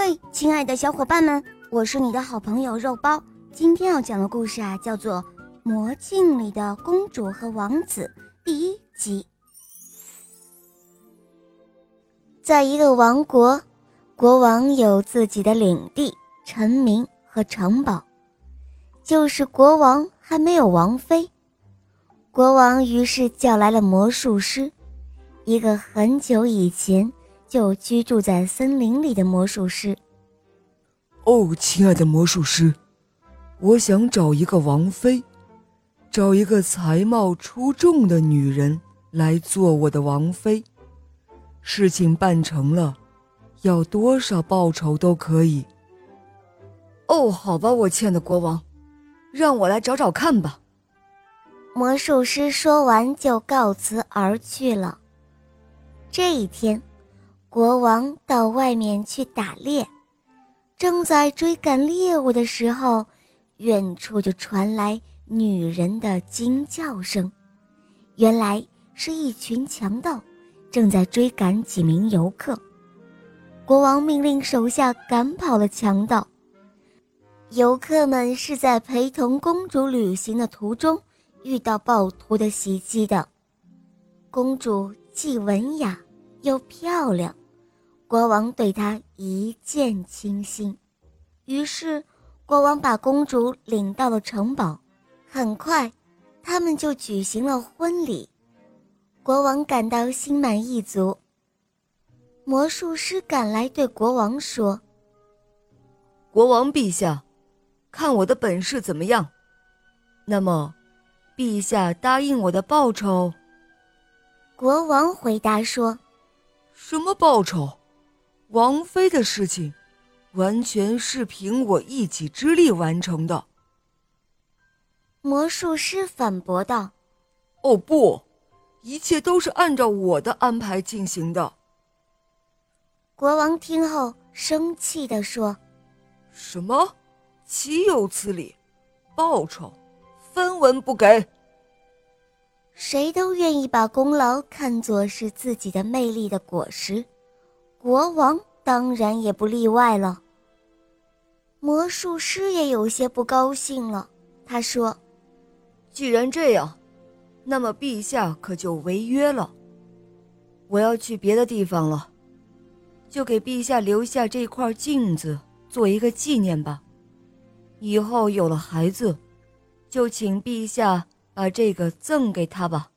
嘿，亲爱的小伙伴们，我是你的好朋友肉包。今天要讲的故事啊，叫做《魔镜里的公主和王子》第一集。在一个王国，国王有自己的领地、臣民和城堡，就是国王还没有王妃。国王于是叫来了魔术师，一个很久以前。就居住在森林里的魔术师。哦，亲爱的魔术师，我想找一个王妃，找一个才貌出众的女人来做我的王妃。事情办成了，要多少报酬都可以。哦，好吧，我亲爱的国王，让我来找找看吧。魔术师说完就告辞而去了。这一天。国王到外面去打猎，正在追赶猎物的时候，远处就传来女人的惊叫声。原来是一群强盗正在追赶几名游客。国王命令手下赶跑了强盗。游客们是在陪同公主旅行的途中遇到暴徒的袭击的。公主既文雅又漂亮。国王对她一见倾心，于是国王把公主领到了城堡。很快，他们就举行了婚礼。国王感到心满意足。魔术师赶来对国王说：“国王陛下，看我的本事怎么样？那么，陛下答应我的报酬？”国王回答说：“什么报酬？”王妃的事情，完全是凭我一己之力完成的。魔术师反驳道：“哦不，一切都是按照我的安排进行的。”国王听后生气地说：“什么？岂有此理！报酬，分文不给。谁都愿意把功劳看作是自己的魅力的果实。”国王当然也不例外了。魔术师也有些不高兴了，他说：“既然这样，那么陛下可就违约了。我要去别的地方了，就给陛下留下这块镜子做一个纪念吧。以后有了孩子，就请陛下把这个赠给他吧。”